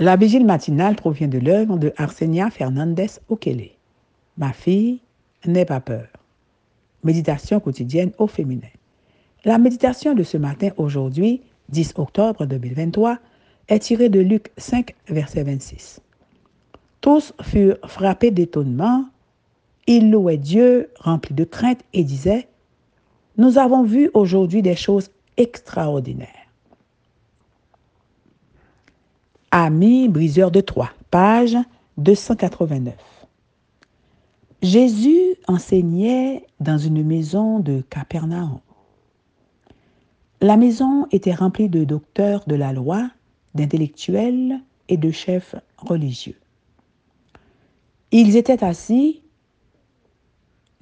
La vigile matinale provient de l'œuvre de Arsenia Fernandez Okele. Ma fille, n'aie pas peur. Méditation quotidienne au féminin. La méditation de ce matin, aujourd'hui, 10 octobre 2023, est tirée de Luc 5, verset 26. Tous furent frappés d'étonnement. Ils louaient Dieu, remplis de crainte, et disaient, Nous avons vu aujourd'hui des choses extraordinaires. Ami briseur de Troie, page 289. Jésus enseignait dans une maison de Capernaum. La maison était remplie de docteurs de la loi, d'intellectuels et de chefs religieux. Ils étaient assis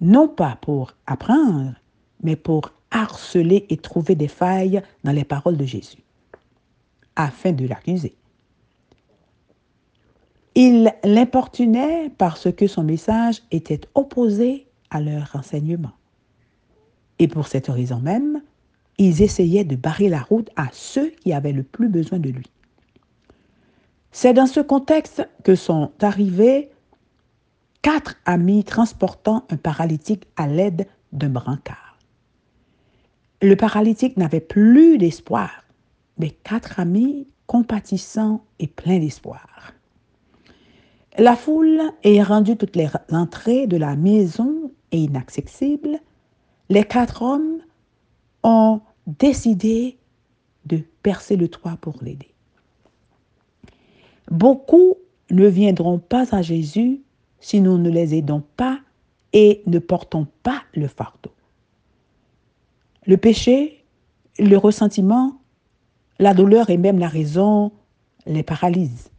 non pas pour apprendre, mais pour harceler et trouver des failles dans les paroles de Jésus, afin de l'accuser. Ils l'importunaient parce que son message était opposé à leur renseignement. Et pour cette raison même, ils essayaient de barrer la route à ceux qui avaient le plus besoin de lui. C'est dans ce contexte que sont arrivés quatre amis transportant un paralytique à l'aide d'un brancard. Le paralytique n'avait plus d'espoir, mais quatre amis compatissants et pleins d'espoir. La foule ayant rendu toutes les entrées de la maison inaccessibles, les quatre hommes ont décidé de percer le toit pour l'aider. Beaucoup ne viendront pas à Jésus si nous ne les aidons pas et ne portons pas le fardeau. Le péché, le ressentiment, la douleur et même la raison les paralysent.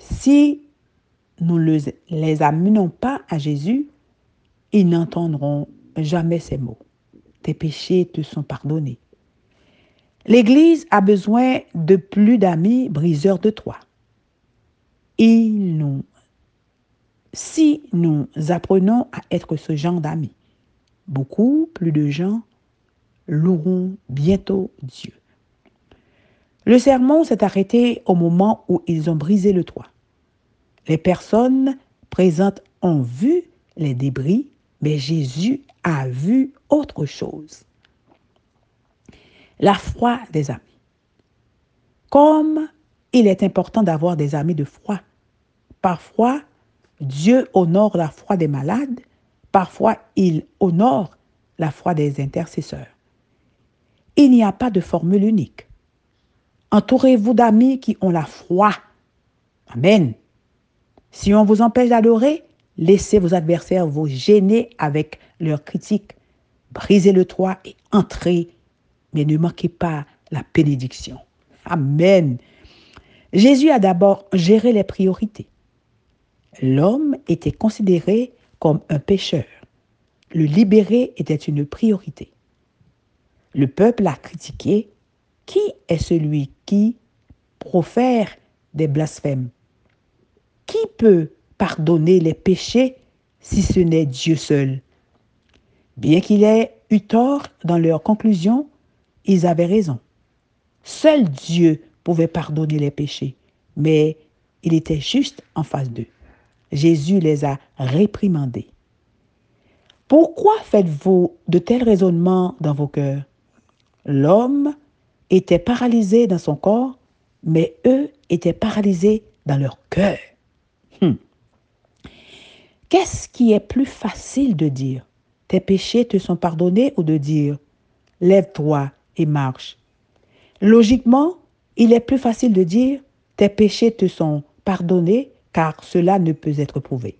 Si nous ne les amenons pas à Jésus, ils n'entendront jamais ces mots. Tes péchés te sont pardonnés. L'Église a besoin de plus d'amis briseurs de toi. nous, si nous apprenons à être ce genre d'amis, beaucoup plus de gens loueront bientôt Dieu. Le sermon s'est arrêté au moment où ils ont brisé le toit. Les personnes présentes ont vu les débris, mais Jésus a vu autre chose. La foi des amis. Comme il est important d'avoir des amis de foi. Parfois, Dieu honore la foi des malades, parfois il honore la foi des intercesseurs. Il n'y a pas de formule unique. Entourez-vous d'amis qui ont la foi. Amen. Si on vous empêche d'adorer, laissez vos adversaires vous gêner avec leurs critiques. Brisez le toit et entrez, mais ne manquez pas la bénédiction. Amen. Jésus a d'abord géré les priorités. L'homme était considéré comme un pécheur. Le libérer était une priorité. Le peuple a critiqué qui est celui qui profère des blasphèmes? Pardonner les péchés si ce n'est Dieu seul Bien qu'il ait eu tort dans leur conclusion, ils avaient raison. Seul Dieu pouvait pardonner les péchés, mais il était juste en face d'eux. Jésus les a réprimandés. Pourquoi faites-vous de tels raisonnements dans vos cœurs? L'homme était paralysé dans son corps, mais eux étaient paralysés dans leur cœur. Hmm. Qu'est-ce qui est plus facile de dire? Tes péchés te sont pardonnés ou de dire Lève-toi et marche? Logiquement, il est plus facile de dire Tes péchés te sont pardonnés car cela ne peut être prouvé.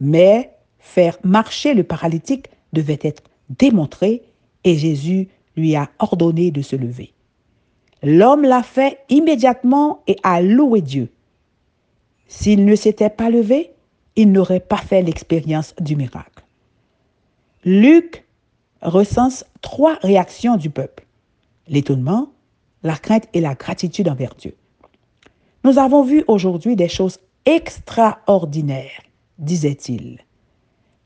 Mais faire marcher le paralytique devait être démontré et Jésus lui a ordonné de se lever. L'homme l'a fait immédiatement et a loué Dieu. S'il ne s'était pas levé, il n'aurait pas fait l'expérience du miracle. Luc recense trois réactions du peuple. L'étonnement, la crainte et la gratitude envers Dieu. Nous avons vu aujourd'hui des choses extraordinaires, disait-il.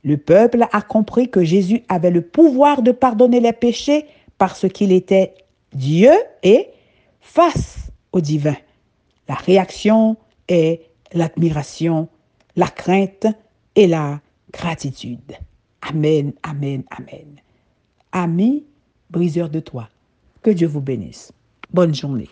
Le peuple a compris que Jésus avait le pouvoir de pardonner les péchés parce qu'il était Dieu et face au divin. La réaction est l'admiration, la crainte et la gratitude. Amen, amen, amen. Amis, briseurs de toi, que Dieu vous bénisse. Bonne journée.